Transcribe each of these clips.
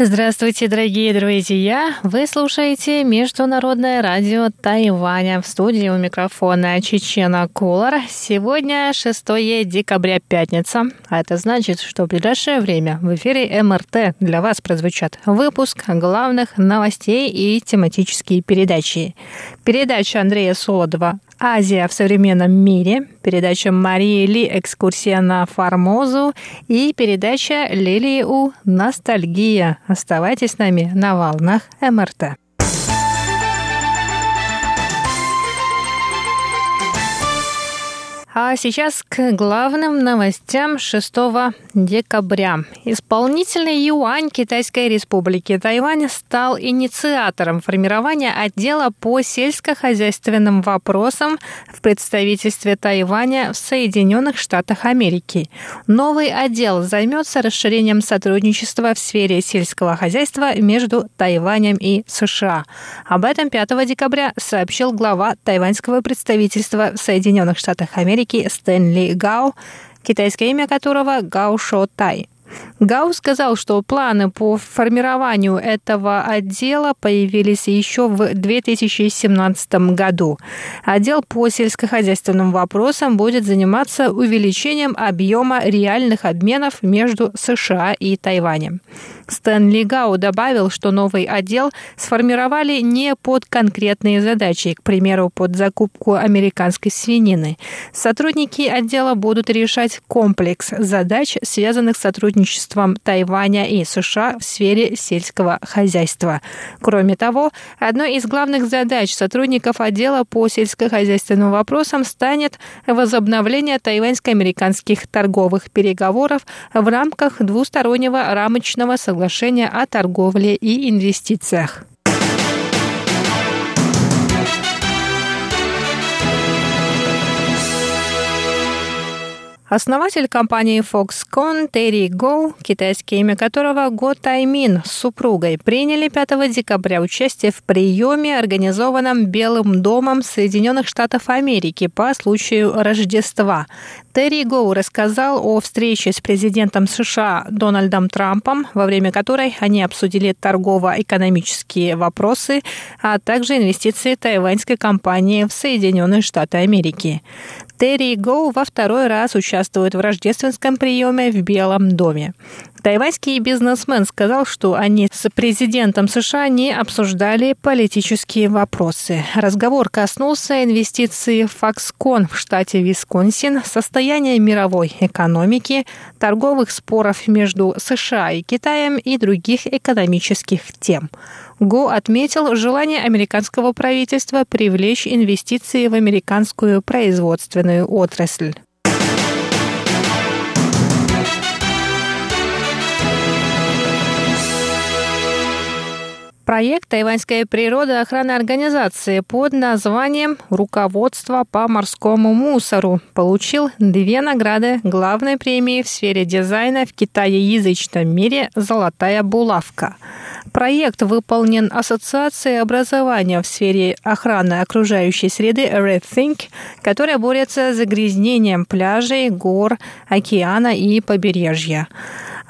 Здравствуйте, дорогие друзья! Вы слушаете Международное радио Тайваня. В студии у микрофона Чечена Кулар. Сегодня 6 декабря, пятница. А это значит, что в ближайшее время в эфире МРТ для вас прозвучат выпуск главных новостей и тематические передачи. Передача Андрея Солодова Азия в современном мире, передача Марии Ли «Экскурсия на Формозу» и передача Лилии У «Ностальгия». Оставайтесь с нами на волнах МРТ. А сейчас к главным новостям 6 декабря. Исполнительный юань Китайской республики Тайвань стал инициатором формирования отдела по сельскохозяйственным вопросам в представительстве Тайваня в Соединенных Штатах Америки. Новый отдел займется расширением сотрудничества в сфере сельского хозяйства между Тайванем и США. Об этом 5 декабря сообщил глава тайваньского представительства в Соединенных Штатах Америки Америки Стэнли Гао, китайское имя которого Гао Шо Тай. Гау сказал, что планы по формированию этого отдела появились еще в 2017 году. Отдел по сельскохозяйственным вопросам будет заниматься увеличением объема реальных обменов между США и Тайванем. Стэнли Гау добавил, что новый отдел сформировали не под конкретные задачи, к примеру, под закупку американской свинины. Сотрудники отдела будут решать комплекс задач, связанных с сотрудничеством Тайваня и США в сфере сельского хозяйства. Кроме того, одной из главных задач сотрудников отдела по сельскохозяйственным вопросам станет возобновление тайваньско-американских торговых переговоров в рамках двустороннего рамочного соглашения о торговле и инвестициях. Основатель компании Foxconn Терри Гоу, китайское имя которого Го Таймин с супругой, приняли 5 декабря участие в приеме, организованном Белым домом Соединенных Штатов Америки по случаю Рождества. Терри Гоу рассказал о встрече с президентом США Дональдом Трампом, во время которой они обсудили торгово-экономические вопросы, а также инвестиции тайваньской компании в Соединенные Штаты Америки. Терри Гоу во второй раз участвует в рождественском приеме в Белом доме. Тайваньский бизнесмен сказал, что они с президентом США не обсуждали политические вопросы. Разговор коснулся инвестиций в Foxconn в штате Висконсин, состояния мировой экономики, торговых споров между США и Китаем и других экономических тем. Го отметил желание американского правительства привлечь инвестиции в американскую производственную отрасль. Проект «Тайваньская природа» охраны организации под названием «Руководство по морскому мусору» получил две награды главной премии в сфере дизайна в китаеязычном мире «Золотая булавка». Проект выполнен Ассоциацией образования в сфере охраны окружающей среды RedThink, которая борется с загрязнением пляжей, гор, океана и побережья.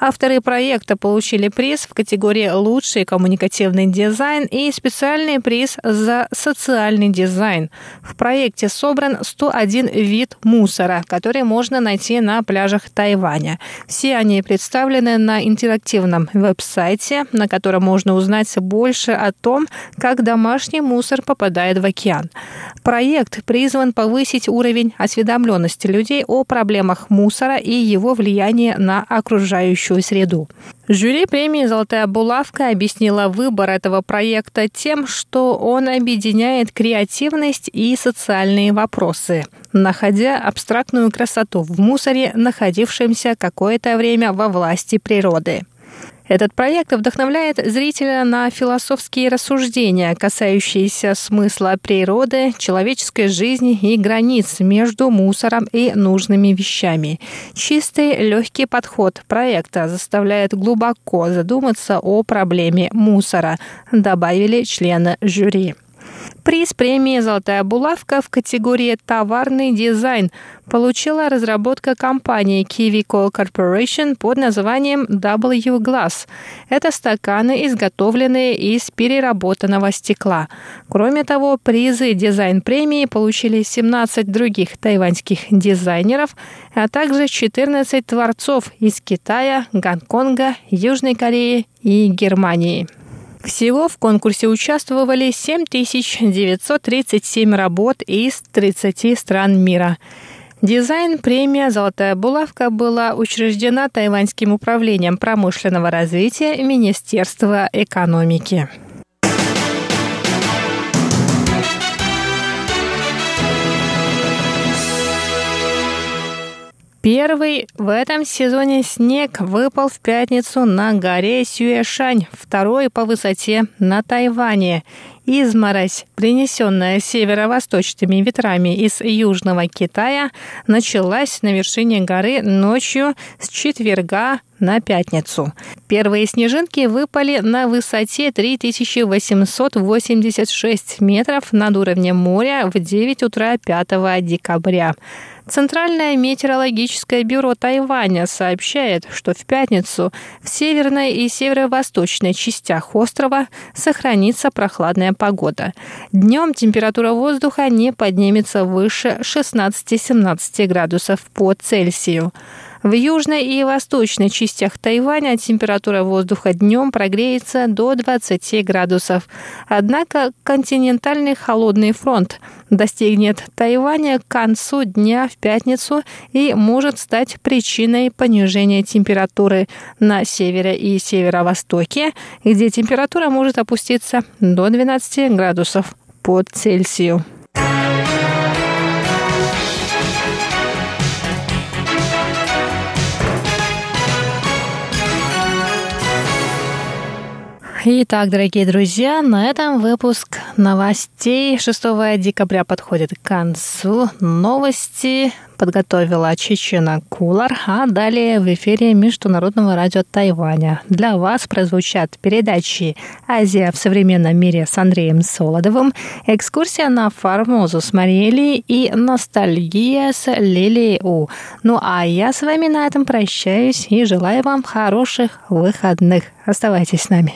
Авторы проекта получили приз в категории «Лучший коммуникативный дизайн» и специальный приз за социальный дизайн. В проекте собран 101 вид мусора, который можно найти на пляжах Тайваня. Все они представлены на интерактивном веб-сайте, на котором можно узнать больше о том, как домашний мусор попадает в океан. Проект призван повысить уровень осведомленности людей о проблемах мусора и его влиянии на окружающую окружающую среду. Жюри премии «Золотая булавка» объяснила выбор этого проекта тем, что он объединяет креативность и социальные вопросы, находя абстрактную красоту в мусоре, находившемся какое-то время во власти природы. Этот проект вдохновляет зрителя на философские рассуждения, касающиеся смысла природы, человеческой жизни и границ между мусором и нужными вещами. Чистый, легкий подход проекта заставляет глубоко задуматься о проблеме мусора, добавили члены жюри. Приз премии «Золотая булавка» в категории «Товарный дизайн» получила разработка компании Kiwi Co Corporation под названием W Glass. Это стаканы, изготовленные из переработанного стекла. Кроме того, призы дизайн-премии получили 17 других тайваньских дизайнеров, а также 14 творцов из Китая, Гонконга, Южной Кореи и Германии. Всего в конкурсе участвовали 7937 работ из 30 стран мира. Дизайн-премия «Золотая булавка» была учреждена Тайваньским управлением промышленного развития Министерства экономики. Первый в этом сезоне снег выпал в пятницу на горе Сюэшань, второй по высоте на Тайване. Изморозь, принесенная северо-восточными ветрами из Южного Китая, началась на вершине горы ночью с четверга на пятницу. Первые снежинки выпали на высоте 3886 метров над уровнем моря в 9 утра 5 декабря. Центральное метеорологическое бюро Тайваня сообщает, что в пятницу в северной и северо-восточной частях острова сохранится прохладная погода. Днем температура воздуха не поднимется выше 16-17 градусов по Цельсию. В южной и восточной частях Тайваня температура воздуха днем прогреется до 20 градусов. Однако континентальный холодный фронт достигнет Тайваня к концу дня в пятницу и может стать причиной понижения температуры на севере и северо-востоке, где температура может опуститься до 12 градусов по Цельсию. Итак, дорогие друзья, на этом выпуск новостей 6 декабря подходит к концу. Новости подготовила Чечена Кулар, а далее в эфире Международного радио Тайваня. Для вас прозвучат передачи «Азия в современном мире» с Андреем Солодовым, экскурсия на Формозу с Мариэлей и ностальгия с Лилией У. Ну а я с вами на этом прощаюсь и желаю вам хороших выходных. Оставайтесь с нами.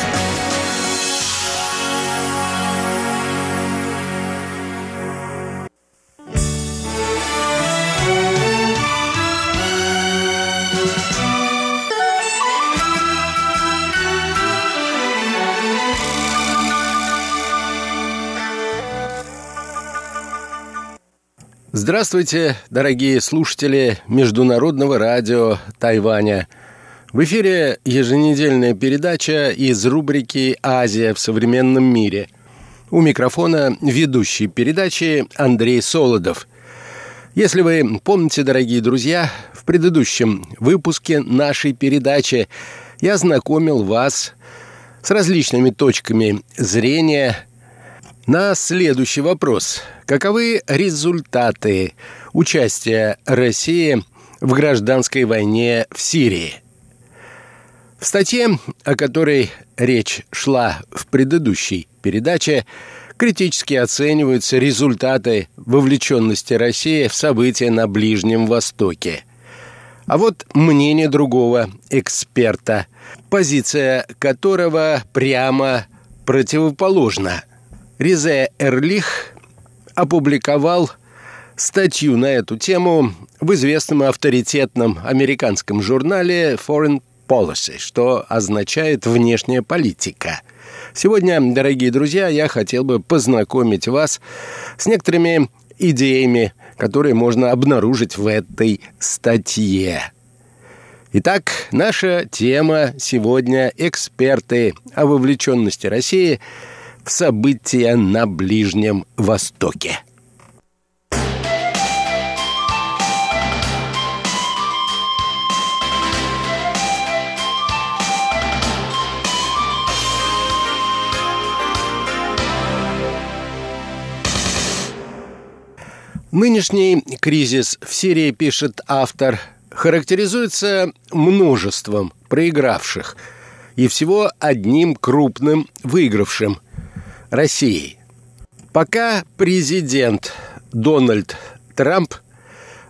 Здравствуйте, дорогие слушатели Международного радио Тайваня. В эфире еженедельная передача из рубрики «Азия в современном мире». У микрофона ведущий передачи Андрей Солодов. Если вы помните, дорогие друзья, в предыдущем выпуске нашей передачи я знакомил вас с различными точками зрения – на следующий вопрос. Каковы результаты участия России в гражданской войне в Сирии? В статье, о которой речь шла в предыдущей передаче, критически оцениваются результаты вовлеченности России в события на Ближнем Востоке. А вот мнение другого эксперта, позиция которого прямо противоположна – Ризе Эрлих опубликовал статью на эту тему в известном авторитетном американском журнале Foreign Policy, что означает «внешняя политика». Сегодня, дорогие друзья, я хотел бы познакомить вас с некоторыми идеями, которые можно обнаружить в этой статье. Итак, наша тема сегодня – эксперты о вовлеченности России – в события на Ближнем Востоке. Нынешний кризис в Сирии, пишет автор, характеризуется множеством проигравших и всего одним крупным выигравшим – Россией. Пока президент Дональд Трамп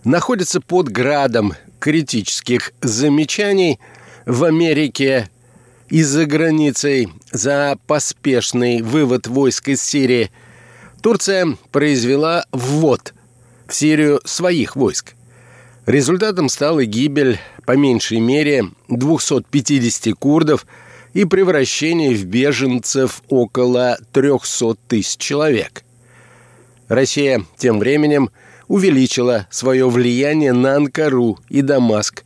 находится под градом критических замечаний в Америке и за границей за поспешный вывод войск из Сирии, Турция произвела ввод – в Сирию своих войск. Результатом стала гибель, по меньшей мере, 250 курдов и превращение в беженцев около 300 тысяч человек. Россия тем временем увеличила свое влияние на Анкару и Дамаск,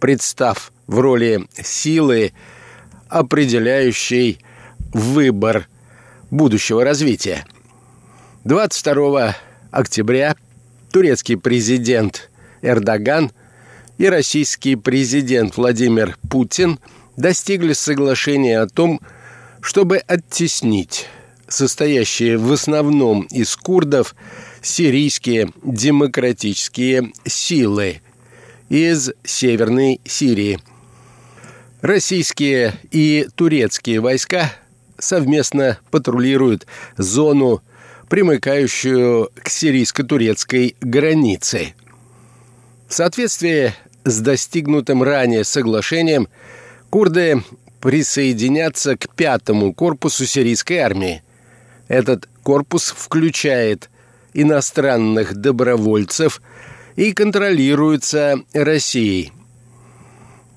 представ в роли силы, определяющей выбор будущего развития. 22 октября турецкий президент Эрдоган и российский президент Владимир Путин достигли соглашения о том, чтобы оттеснить состоящие в основном из курдов сирийские демократические силы из Северной Сирии. Российские и турецкие войска совместно патрулируют зону примыкающую к сирийско-турецкой границе. В соответствии с достигнутым ранее соглашением, курды присоединятся к пятому корпусу сирийской армии. Этот корпус включает иностранных добровольцев и контролируется Россией.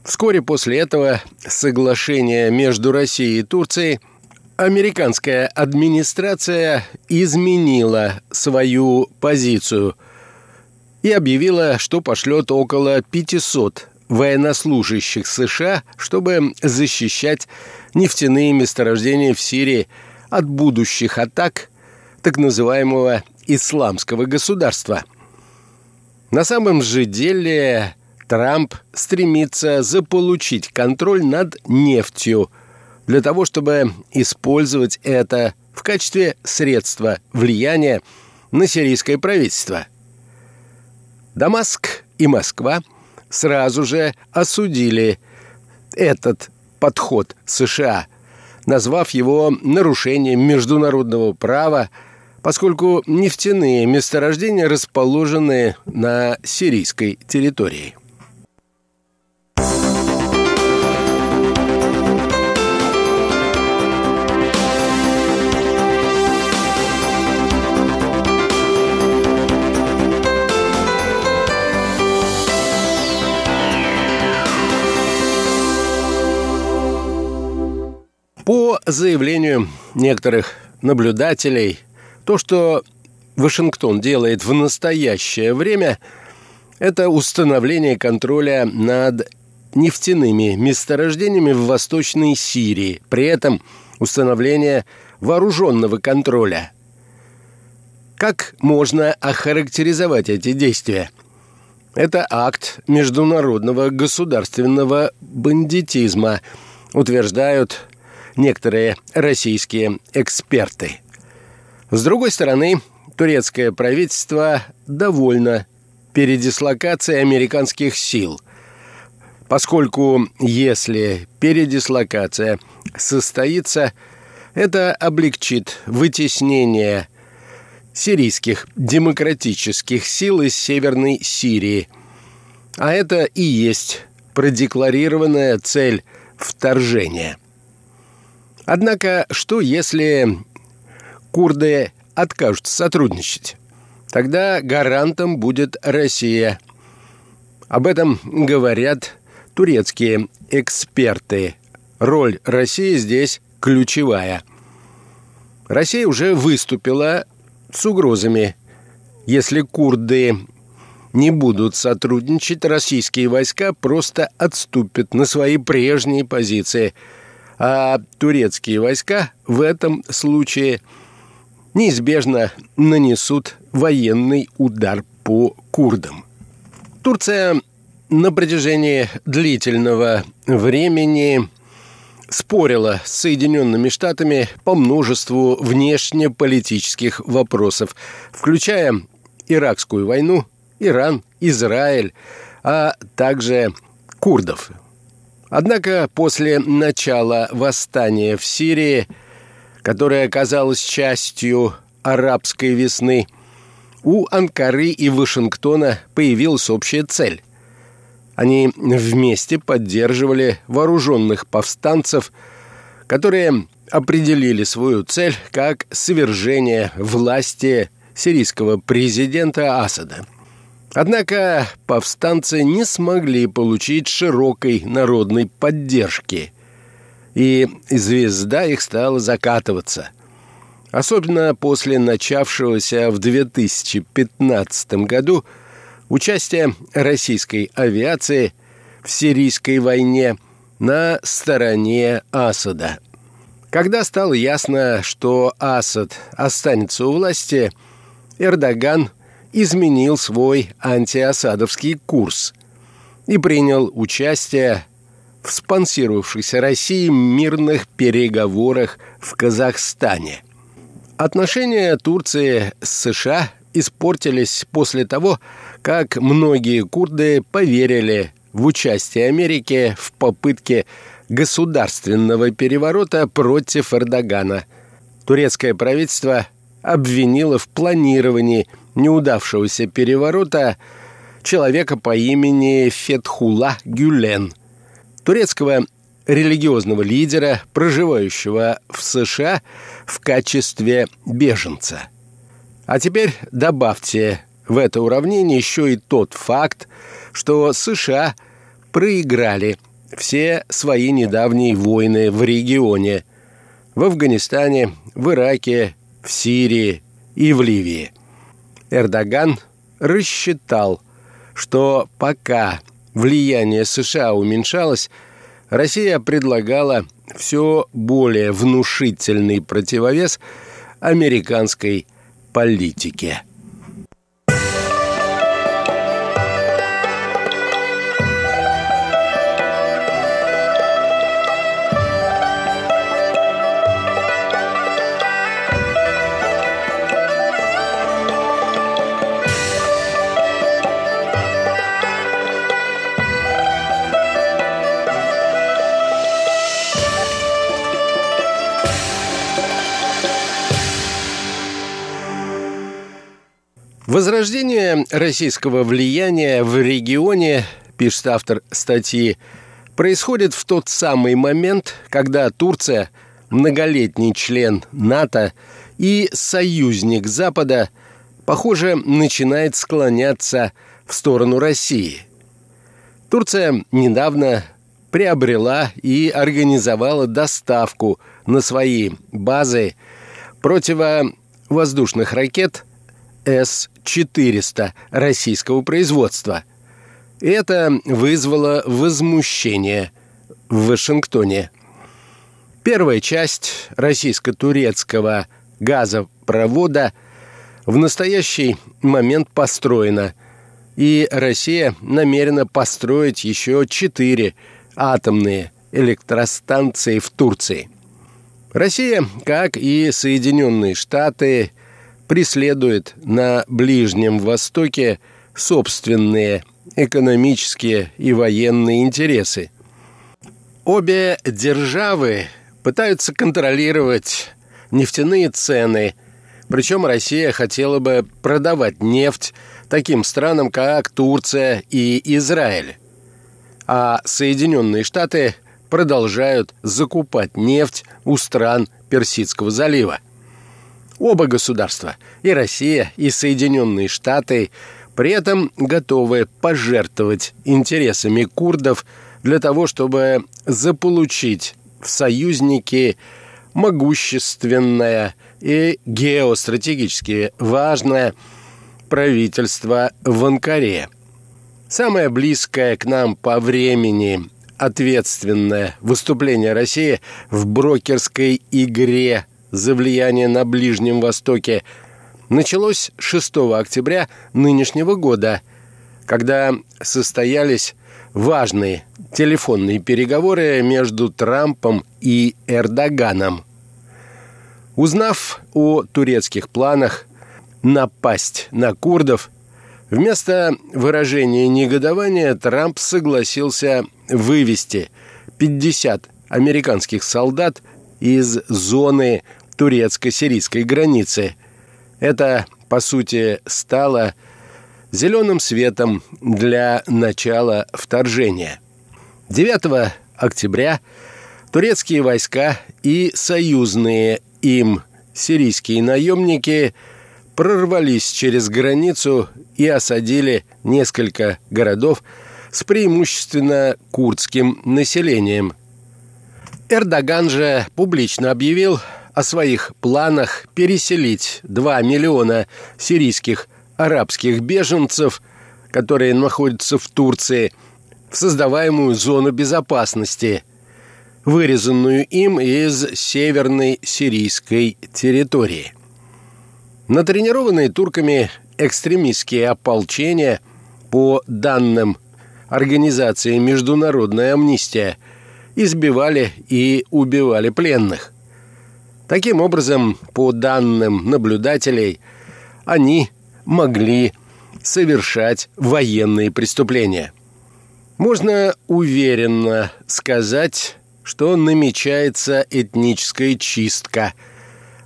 Вскоре после этого соглашение между Россией и Турцией – американская администрация изменила свою позицию и объявила, что пошлет около 500 военнослужащих США, чтобы защищать нефтяные месторождения в Сирии от будущих атак так называемого исламского государства. На самом же деле Трамп стремится заполучить контроль над нефтью – для того, чтобы использовать это в качестве средства влияния на сирийское правительство. Дамаск и Москва сразу же осудили этот подход США, назвав его нарушением международного права, поскольку нефтяные месторождения расположены на сирийской территории. По заявлению некоторых наблюдателей, то, что Вашингтон делает в настоящее время, это установление контроля над нефтяными месторождениями в Восточной Сирии, при этом установление вооруженного контроля. Как можно охарактеризовать эти действия? Это акт международного государственного бандитизма, утверждают некоторые российские эксперты. С другой стороны, турецкое правительство довольно передислокацией американских сил, поскольку если передислокация состоится, это облегчит вытеснение сирийских демократических сил из Северной Сирии. А это и есть продекларированная цель вторжения – Однако, что если курды откажутся сотрудничать? Тогда гарантом будет Россия. Об этом говорят турецкие эксперты. Роль России здесь ключевая. Россия уже выступила с угрозами. Если курды не будут сотрудничать, российские войска просто отступят на свои прежние позиции – а турецкие войска в этом случае неизбежно нанесут военный удар по курдам. Турция на протяжении длительного времени спорила с Соединенными Штатами по множеству внешнеполитических вопросов, включая Иракскую войну, Иран, Израиль, а также курдов. Однако после начала восстания в Сирии, которое оказалось частью арабской весны, у Анкары и Вашингтона появилась общая цель. Они вместе поддерживали вооруженных повстанцев, которые определили свою цель как свержение власти сирийского президента Асада. Однако повстанцы не смогли получить широкой народной поддержки, и звезда их стала закатываться. Особенно после начавшегося в 2015 году – участие российской авиации в сирийской войне на стороне Асада. Когда стало ясно, что Асад останется у власти, Эрдоган изменил свой антиасадовский курс и принял участие в спонсировавшихся Россией мирных переговорах в Казахстане. Отношения Турции с США испортились после того, как многие курды поверили в участие Америки в попытке государственного переворота против Эрдогана. Турецкое правительство обвинило в планировании неудавшегося переворота человека по имени Фетхула Гюлен, турецкого религиозного лидера, проживающего в США в качестве беженца – а теперь добавьте в это уравнение еще и тот факт, что США проиграли все свои недавние войны в регионе – в Афганистане, в Ираке, в Сирии и в Ливии. Эрдоган рассчитал, что пока влияние США уменьшалось, Россия предлагала все более внушительный противовес американской политике. Возрождение российского влияния в регионе, пишет автор статьи, происходит в тот самый момент, когда Турция, многолетний член НАТО и союзник Запада, похоже, начинает склоняться в сторону России. Турция недавно приобрела и организовала доставку на свои базы противовоздушных ракет с-400 российского производства. Это вызвало возмущение в Вашингтоне. Первая часть российско-турецкого газопровода в настоящий момент построена, и Россия намерена построить еще четыре атомные электростанции в Турции. Россия, как и Соединенные Штаты, преследует на Ближнем Востоке собственные экономические и военные интересы. Обе державы пытаются контролировать нефтяные цены, причем Россия хотела бы продавать нефть таким странам, как Турция и Израиль. А Соединенные Штаты продолжают закупать нефть у стран Персидского залива. Оба государства, и Россия, и Соединенные Штаты, при этом готовы пожертвовать интересами курдов для того, чтобы заполучить в союзники могущественное и геостратегически важное правительство в Анкаре. Самое близкое к нам по времени ответственное выступление России в брокерской игре за влияние на Ближнем Востоке началось 6 октября нынешнего года, когда состоялись важные телефонные переговоры между Трампом и Эрдоганом. Узнав о турецких планах напасть на курдов, вместо выражения негодования Трамп согласился вывести 50 американских солдат из зоны турецко-сирийской границы. Это, по сути, стало зеленым светом для начала вторжения. 9 октября турецкие войска и союзные им сирийские наемники прорвались через границу и осадили несколько городов с преимущественно курдским населением. Эрдоган же публично объявил о своих планах переселить 2 миллиона сирийских арабских беженцев, которые находятся в Турции, в создаваемую зону безопасности, вырезанную им из северной сирийской территории. Натренированные турками экстремистские ополчения, по данным организации «Международная амнистия», избивали и убивали пленных. Таким образом, по данным наблюдателей, они могли совершать военные преступления. Можно уверенно сказать, что намечается этническая чистка,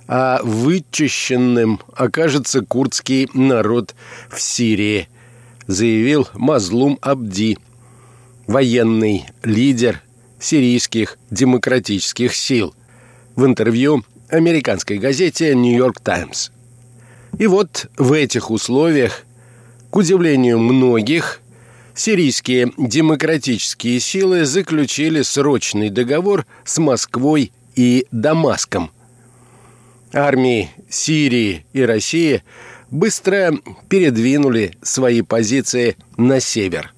а вычищенным окажется курдский народ в Сирии, заявил Мазлум Абди, военный лидер сирийских демократических сил, в интервью американской газете «Нью-Йорк Таймс». И вот в этих условиях, к удивлению многих, сирийские демократические силы заключили срочный договор с Москвой и Дамаском. Армии Сирии и России быстро передвинули свои позиции на север.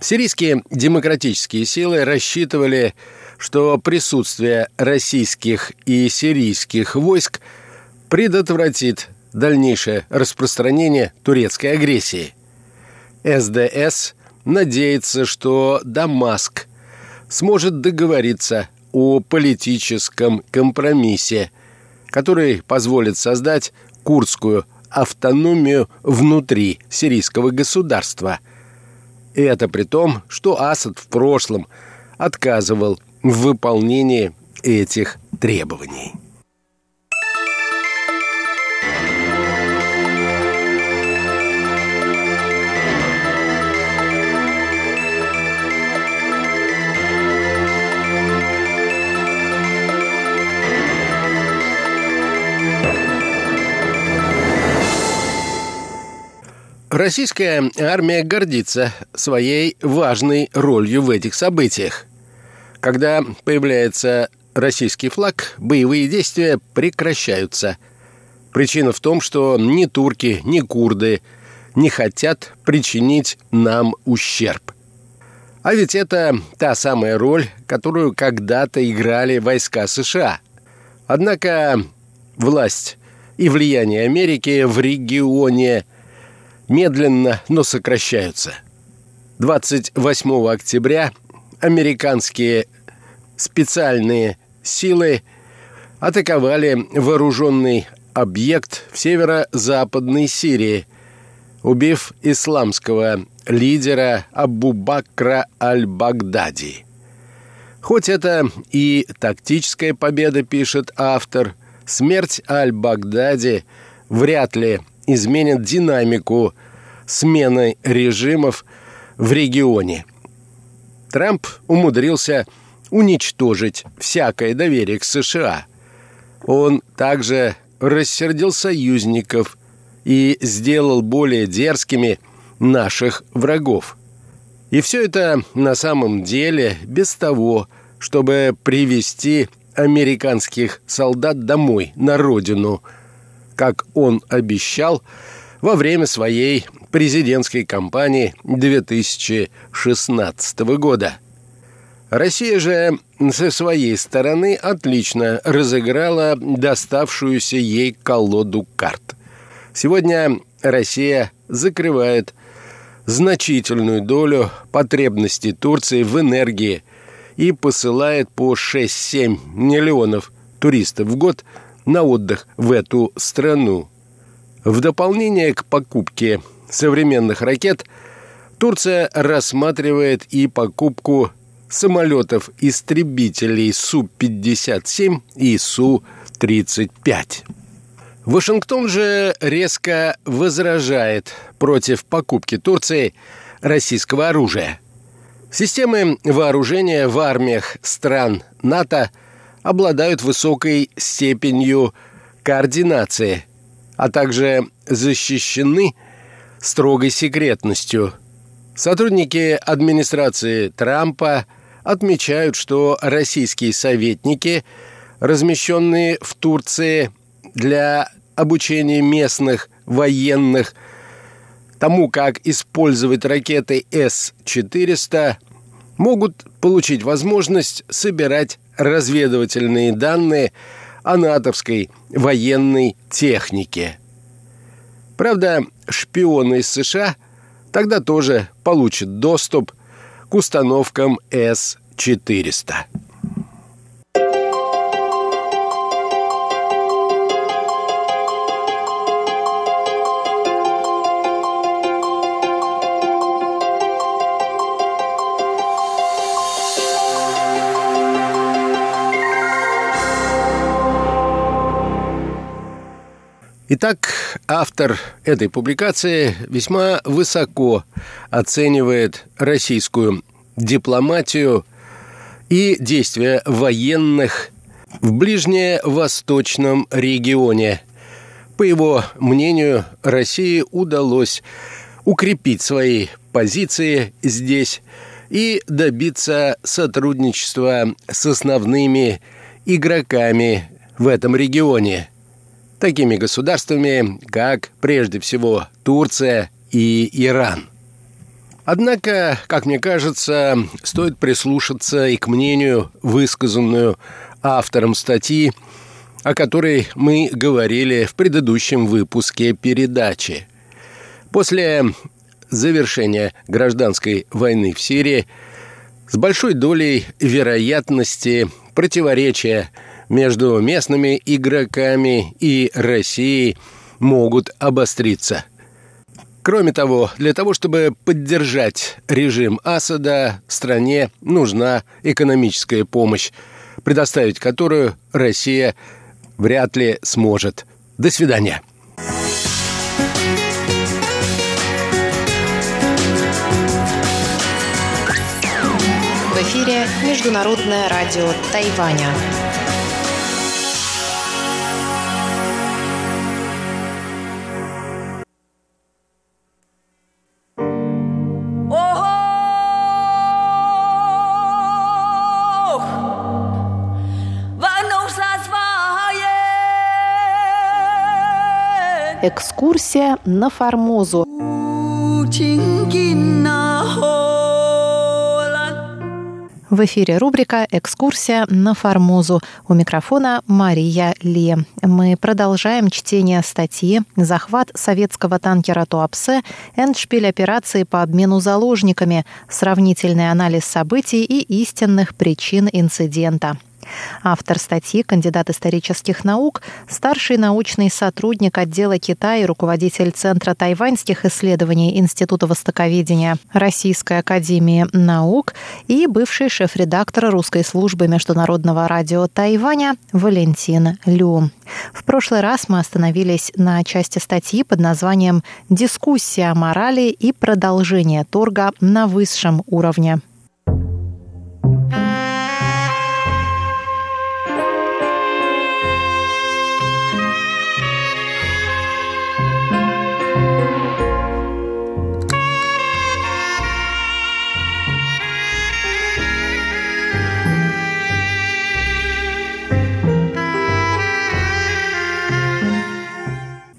Сирийские демократические силы рассчитывали, что присутствие российских и сирийских войск предотвратит дальнейшее распространение турецкой агрессии. СДС надеется, что Дамаск сможет договориться о политическом компромиссе, который позволит создать курдскую автономию внутри сирийского государства. И это при том, что Асад в прошлом отказывал в выполнении этих требований. Российская армия гордится своей важной ролью в этих событиях. Когда появляется российский флаг, боевые действия прекращаются. Причина в том, что ни турки, ни курды не хотят причинить нам ущерб. А ведь это та самая роль, которую когда-то играли войска США. Однако власть и влияние Америки в регионе медленно, но сокращаются. 28 октября американские специальные силы атаковали вооруженный объект в северо-западной Сирии, убив исламского лидера Абу Бакра аль-Багдади. Хоть это и тактическая победа, пишет автор, смерть аль-Багдади вряд ли изменит динамику смены режимов в регионе. Трамп умудрился уничтожить всякое доверие к США. Он также рассердил союзников и сделал более дерзкими наших врагов. И все это на самом деле без того, чтобы привести американских солдат домой, на родину – как он обещал во время своей президентской кампании 2016 года. Россия же со своей стороны отлично разыграла доставшуюся ей колоду карт. Сегодня Россия закрывает значительную долю потребностей Турции в энергии и посылает по 6-7 миллионов туристов в год на отдых в эту страну. В дополнение к покупке современных ракет Турция рассматривает и покупку самолетов-истребителей Су-57 и Су-35. Вашингтон же резко возражает против покупки Турции российского оружия. Системы вооружения в армиях стран НАТО обладают высокой степенью координации, а также защищены строгой секретностью. Сотрудники администрации Трампа отмечают, что российские советники, размещенные в Турции для обучения местных военных тому, как использовать ракеты С-400, могут получить возможность собирать разведывательные данные о натовской военной технике. Правда, шпионы из США тогда тоже получат доступ к установкам С-400. Итак, автор этой публикации весьма высоко оценивает российскую дипломатию и действия военных в ближневосточном регионе. По его мнению, России удалось укрепить свои позиции здесь и добиться сотрудничества с основными игроками в этом регионе – такими государствами, как прежде всего Турция и Иран. Однако, как мне кажется, стоит прислушаться и к мнению, высказанную автором статьи, о которой мы говорили в предыдущем выпуске передачи. После завершения гражданской войны в Сирии с большой долей вероятности противоречия между местными игроками и Россией могут обостриться. Кроме того, для того, чтобы поддержать режим Асада, стране нужна экономическая помощь, предоставить которую Россия вряд ли сможет. До свидания. В эфире Международное радио Тайваня. Экскурсия на Формозу. В эфире рубрика «Экскурсия на Формозу». У микрофона Мария Ли. Мы продолжаем чтение статьи «Захват советского танкера Туапсе. Эндшпиль операции по обмену заложниками. Сравнительный анализ событий и истинных причин инцидента». Автор статьи, кандидат исторических наук, старший научный сотрудник отдела Китая и руководитель Центра тайваньских исследований Института востоковедения Российской академии наук и бывший шеф-редактор русской службы международного радио Тайваня Валентин Лю. В прошлый раз мы остановились на части статьи под названием «Дискуссия о морали и продолжение торга на высшем уровне».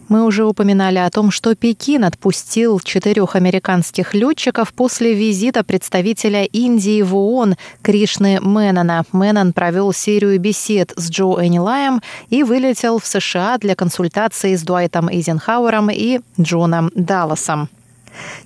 Мы уже упоминали о том, что Пекин отпустил четырех американских летчиков после визита представителя Индии в ООН Кришны Мэннона. Мэннон провел серию бесед с Джо Энилаем и вылетел в США для консультации с Дуайтом Эйзенхауэром и Джоном Далласом.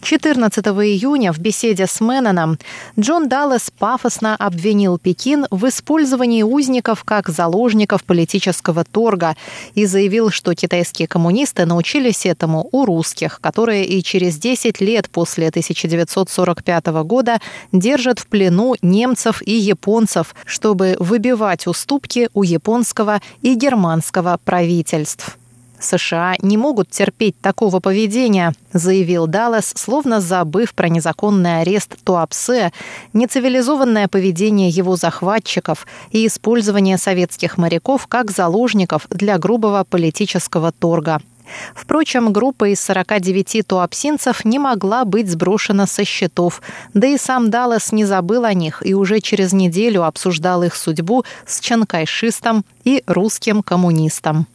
14 июня в беседе с Менноном Джон Даллас пафосно обвинил Пекин в использовании узников как заложников политического торга и заявил, что китайские коммунисты научились этому у русских, которые и через 10 лет после 1945 года держат в плену немцев и японцев, чтобы выбивать уступки у японского и германского правительств. США не могут терпеть такого поведения, заявил Даллас, словно забыв про незаконный арест Туапсе, нецивилизованное поведение его захватчиков и использование советских моряков как заложников для грубого политического торга. Впрочем, группа из 49 туапсинцев не могла быть сброшена со счетов, да и сам Даллас не забыл о них и уже через неделю обсуждал их судьбу с чанкайшистом и русским коммунистом.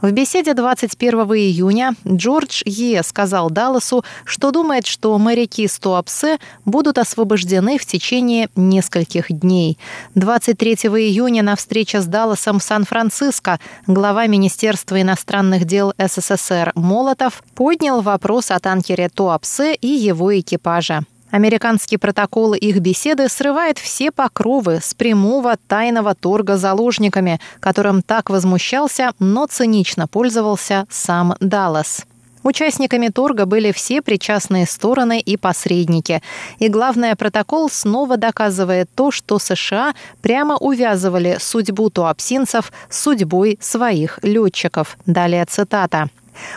В беседе 21 июня Джордж Е. сказал Далласу, что думает, что моряки с Туапсе будут освобождены в течение нескольких дней. 23 июня на встрече с Далласом в Сан-Франциско глава Министерства иностранных дел СССР Молотов поднял вопрос о танкере Туапсе и его экипаже. Американский протокол их беседы срывает все покровы с прямого тайного торга заложниками, которым так возмущался, но цинично пользовался сам Даллас. Участниками торга были все причастные стороны и посредники. И главное, протокол снова доказывает то, что США прямо увязывали судьбу туапсинцев с судьбой своих летчиков. Далее цитата.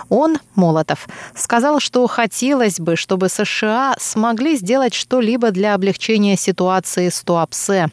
Он, Молотов, сказал, что хотелось бы, чтобы США смогли сделать что-либо для облегчения ситуации с Туапсе.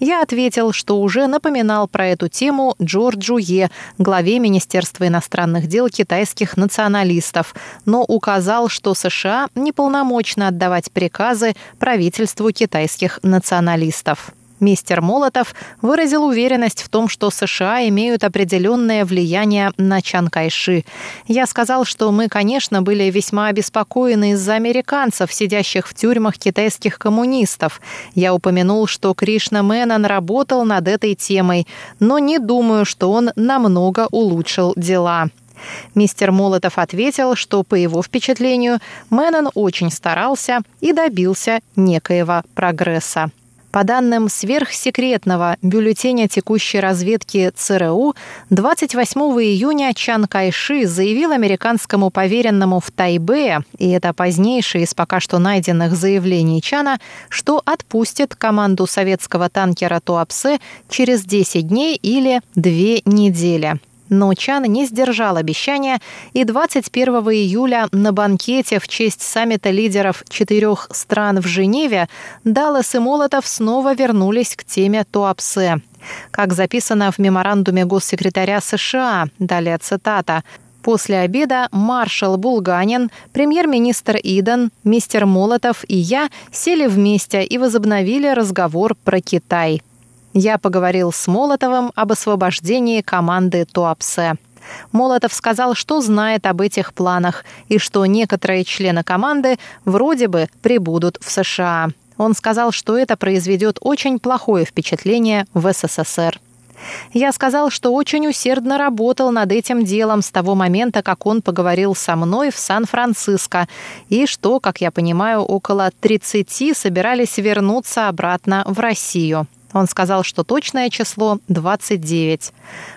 Я ответил, что уже напоминал про эту тему Джорджу Е, главе Министерства иностранных дел китайских националистов, но указал, что США неполномочно отдавать приказы правительству китайских националистов. Мистер Молотов выразил уверенность в том, что США имеют определенное влияние на Чан Кайши. Я сказал, что мы, конечно, были весьма обеспокоены из-за американцев, сидящих в тюрьмах китайских коммунистов. Я упомянул, что Кришна Мэнон работал над этой темой, но не думаю, что он намного улучшил дела. Мистер Молотов ответил, что, по его впечатлению, Мэнон очень старался и добился некоего прогресса. По данным сверхсекретного бюллетеня текущей разведки ЦРУ, 28 июня Чан Кайши заявил американскому поверенному в Тайбе, и это позднейшее из пока что найденных заявлений Чана, что отпустит команду советского танкера Туапсе через 10 дней или 2 недели. Но Чан не сдержал обещания, и 21 июля на банкете в честь саммита лидеров четырех стран в Женеве Даллас и Молотов снова вернулись к теме Туапсе. Как записано в меморандуме госсекретаря США, далее цитата, После обеда маршал Булганин, премьер-министр Иден, мистер Молотов и я сели вместе и возобновили разговор про Китай. Я поговорил с Молотовым об освобождении команды Туапсе. Молотов сказал, что знает об этих планах и что некоторые члены команды вроде бы прибудут в США. Он сказал, что это произведет очень плохое впечатление в СССР. Я сказал, что очень усердно работал над этим делом с того момента, как он поговорил со мной в Сан-Франциско, и что, как я понимаю, около 30 собирались вернуться обратно в Россию. Он сказал, что точное число 29.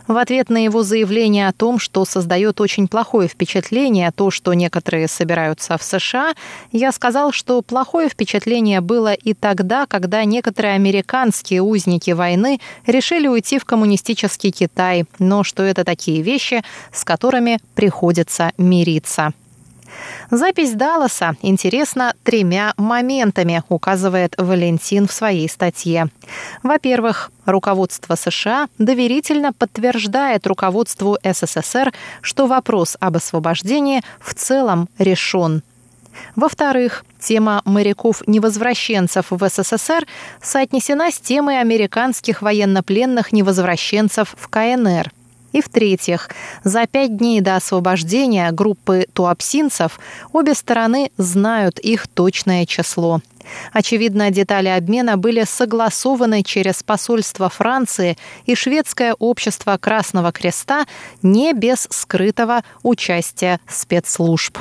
В ответ на его заявление о том, что создает очень плохое впечатление то, что некоторые собираются в США, я сказал, что плохое впечатление было и тогда, когда некоторые американские узники войны решили уйти в коммунистический Китай, но что это такие вещи, с которыми приходится мириться. Запись Далласа интересна тремя моментами, указывает Валентин в своей статье. Во-первых, руководство США доверительно подтверждает руководству СССР, что вопрос об освобождении в целом решен. Во-вторых, тема моряков-невозвращенцев в СССР соотнесена с темой американских военнопленных невозвращенцев в КНР – И в-третьих, за пять дней до освобождения группы туапсинцев обе стороны знают их точное число. Очевидно, детали обмена были согласованы через посольство Франции и шведское общество Красного Креста не без скрытого участия спецслужб.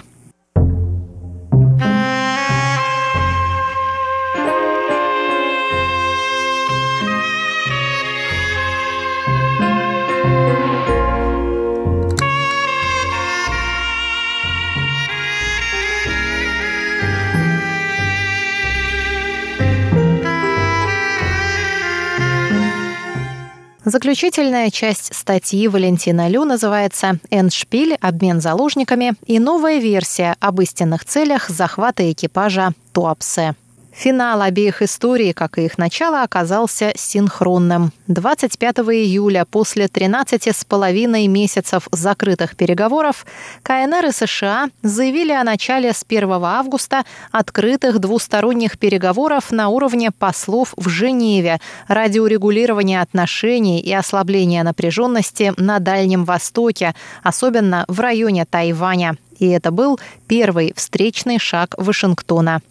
Заключительная часть статьи Валентина Лю называется «Эндшпиль. Обмен заложниками» и новая версия об истинных целях захвата экипажа Туапсе. Финал обеих историй, как и их начало, оказался синхронным. 25 июля, после 13 с половиной месяцев закрытых переговоров, КНР и США заявили о начале с 1 августа открытых двусторонних переговоров на уровне послов в Женеве ради урегулирования отношений и ослабления напряженности на Дальнем Востоке, особенно в районе Тайваня. И это был первый встречный шаг Вашингтона.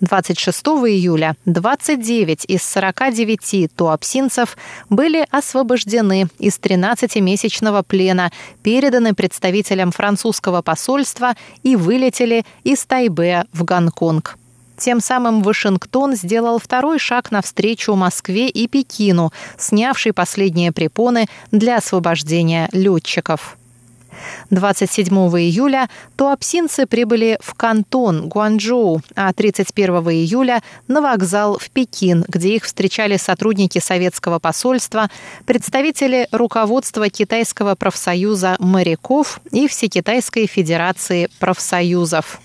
26 июля 29 из 49 туапсинцев были освобождены из 13-месячного плена, переданы представителям французского посольства и вылетели из Тайбе в Гонконг. Тем самым Вашингтон сделал второй шаг навстречу Москве и Пекину, снявший последние препоны для освобождения летчиков. 27 июля туапсинцы прибыли в Кантон, Гуанчжоу, а 31 июля на вокзал в Пекин, где их встречали сотрудники советского посольства, представители руководства Китайского профсоюза моряков и Всекитайской федерации профсоюзов.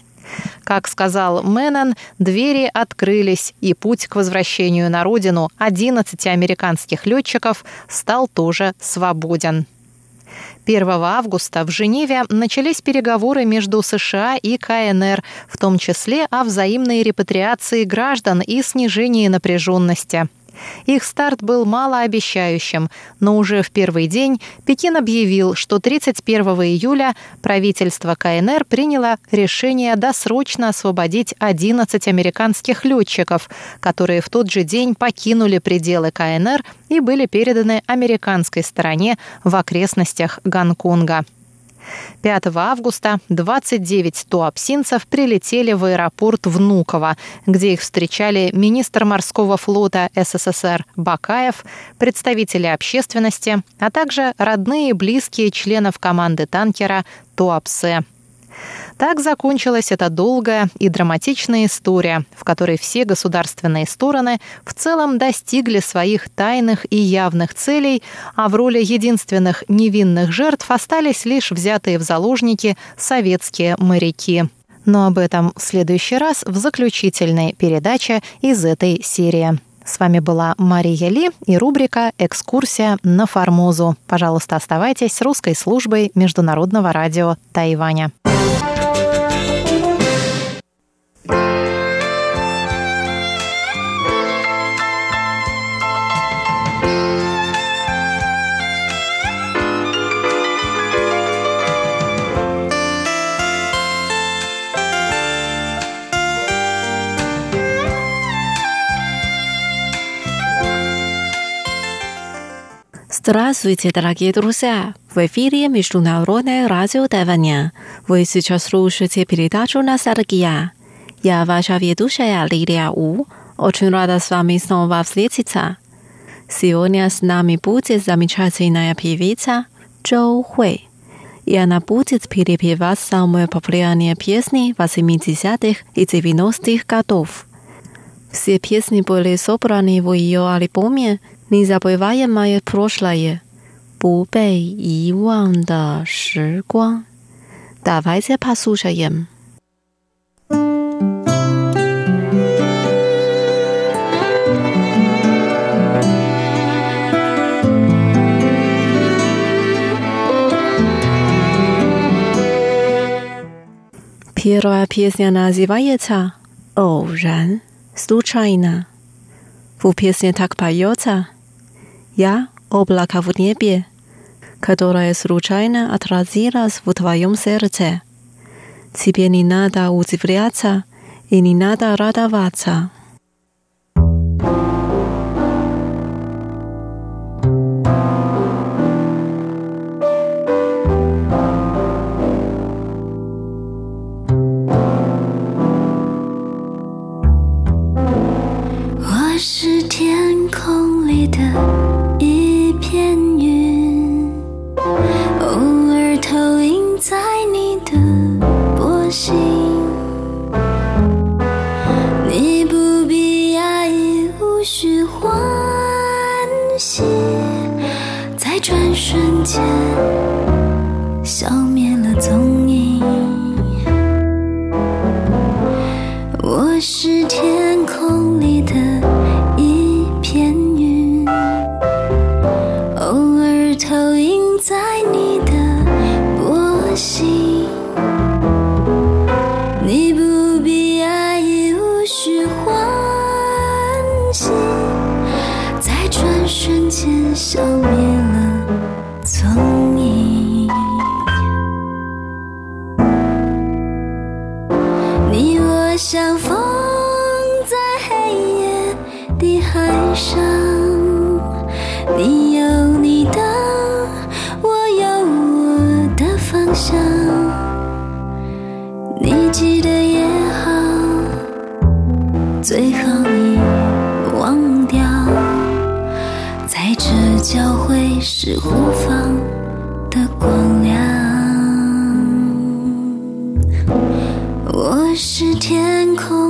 Как сказал Мэннон, двери открылись, и путь к возвращению на родину 11 американских летчиков стал тоже свободен. 1 августа в Женеве начались переговоры между США и КНР, в том числе о взаимной репатриации граждан и снижении напряженности. Их старт был малообещающим, но уже в первый день Пекин объявил, что 31 июля правительство КНР приняло решение досрочно освободить 11 американских летчиков, которые в тот же день покинули пределы КНР и были переданы американской стороне в окрестностях Гонконга. 5 августа 29 туапсинцев прилетели в аэропорт Внуково, где их встречали министр морского флота СССР Бакаев, представители общественности, а также родные и близкие членов команды танкера Туапсе. Так закончилась эта долгая и драматичная история, в которой все государственные стороны в целом достигли своих тайных и явных целей, а в роли единственных невинных жертв остались лишь взятые в заложники советские моряки. Но об этом в следующий раз в заключительной передаче из этой серии. С вами была Мария Ли и рубрика «Экскурсия на Формозу». Пожалуйста, оставайтесь с русской службой Международного радио Тайваня. Здравствуйте, дорогие друзья! В эфире Международное радио Тайваня. Вы сейчас слушаете передачу «Ностальгия». Я ваша ведущая Лилия У. Очень рада с вами снова встретиться. Сегодня с нами будет замечательная певица Чжоу Хуэй. И она будет перепевать самые популярные песни 80-х и 90-х годов. Все песни были собраны в ее альбоме 你在被外人买破烂耶，不被遗忘的时光。大白在怕宿舍人。Первая песня называется «偶然 случайно». Я облака в небе, которая случайно отразилась в твоем сердце. Тебе не надо удивляться и не надо радоваться. 见。是天空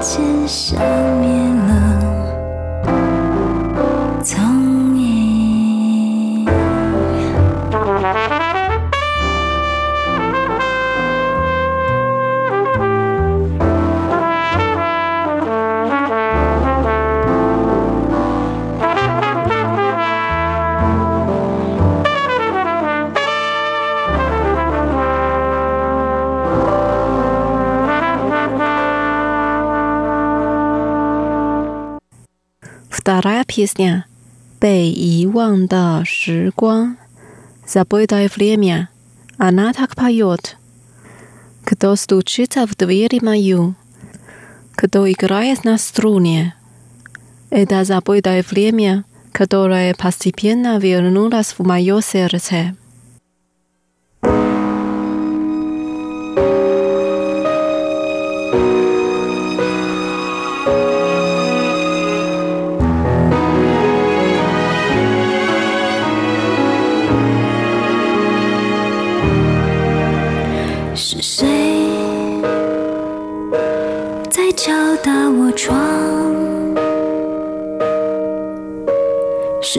见上面。被遗忘的时光。Забытое время. Она так поет. Кто стучится в дверь мою? Кто играет на струне? Это забытое время, которое постепенно вернулось в мое сердце.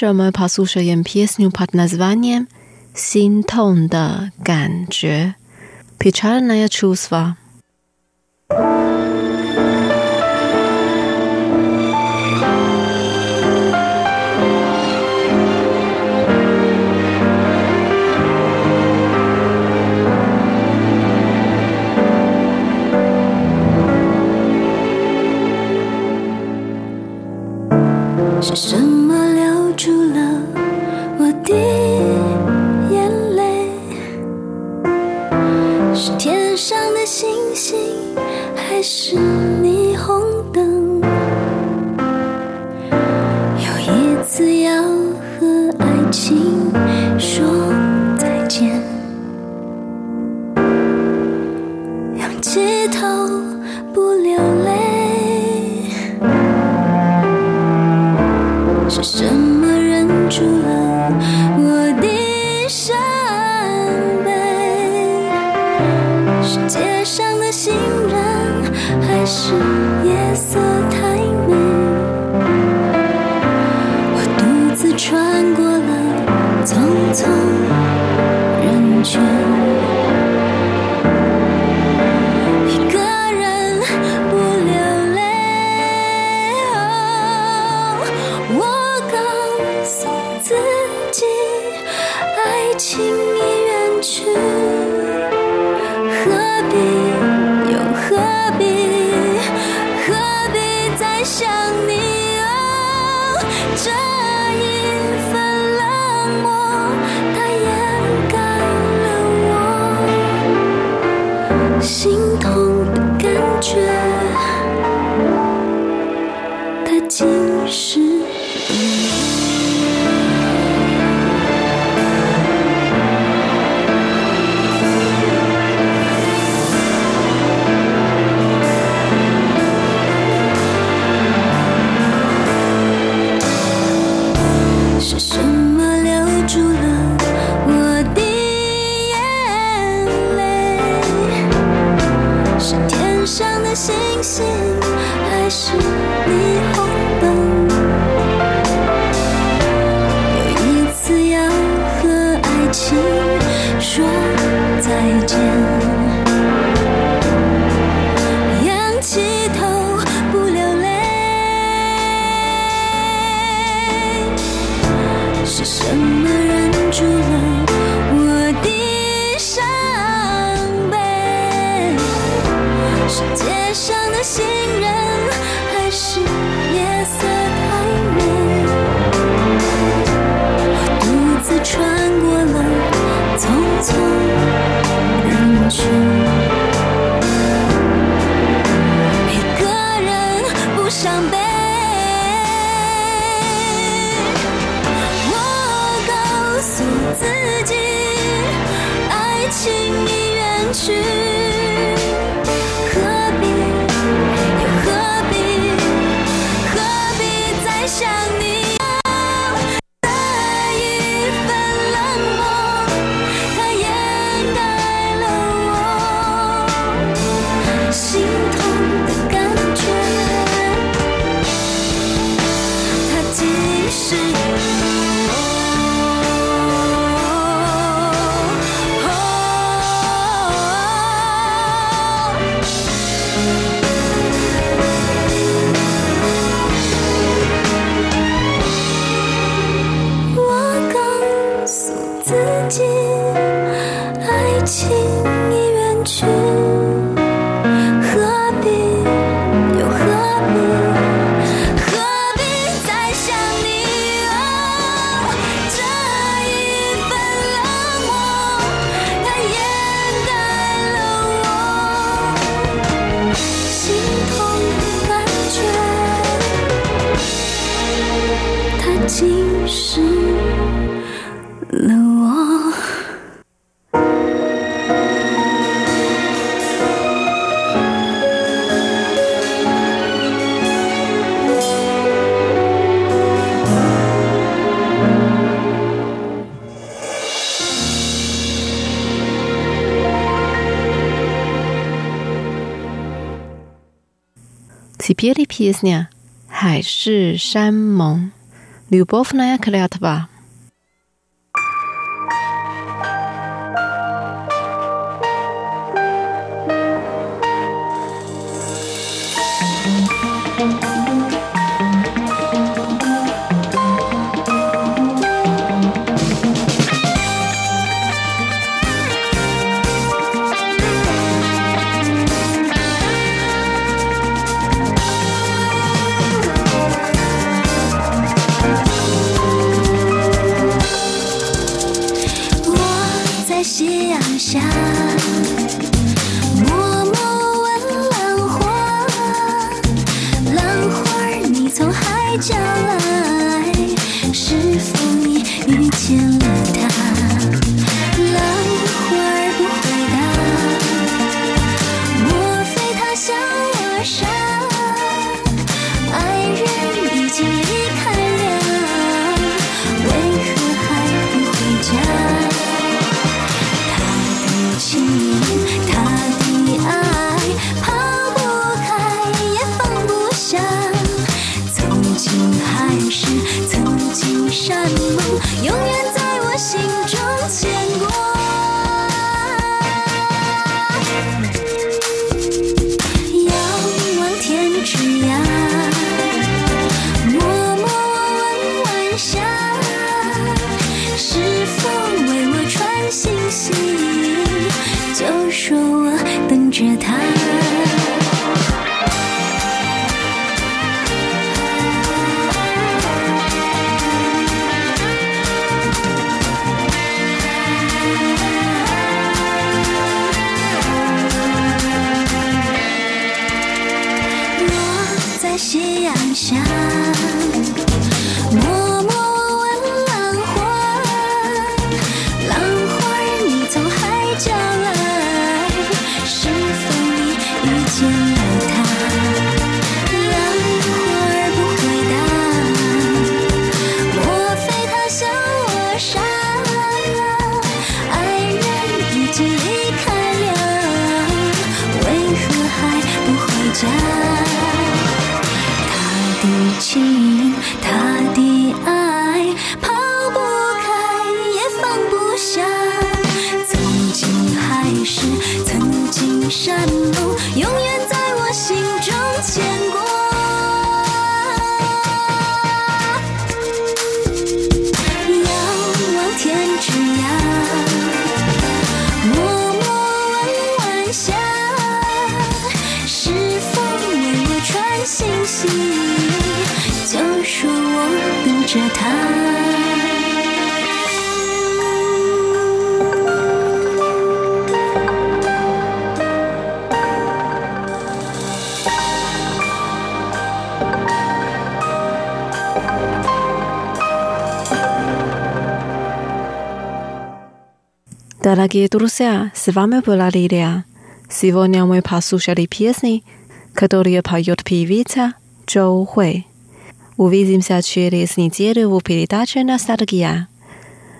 什么 pass 手演 PS new part 那是念心痛的感觉。Pichalna ja czuwa. 心还是霓虹灯？又一次要和爱情 Tapi ada pialanya, hai, sesama. Любовная клятва. 山盟 Дорогие друзья, с вами была Лилия. Сегодня мы послушали песни, которые поет певица Джоу Хуэй. Увидимся через неделю в передаче «Ностальгия».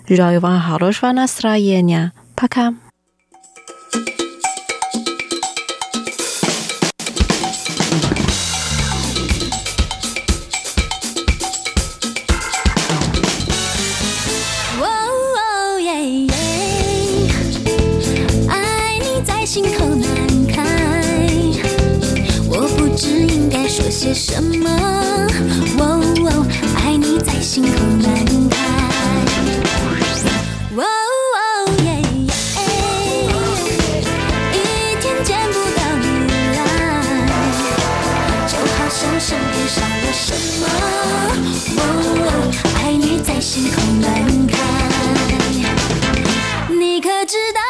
Желаю вам хорошего настроения. Пока. 些什么？哦哦，爱你在心口难开。哦哦，耶耶，一天见不到你来，就好像身边少了什么。哦哦，爱你在心口难开，你可知道。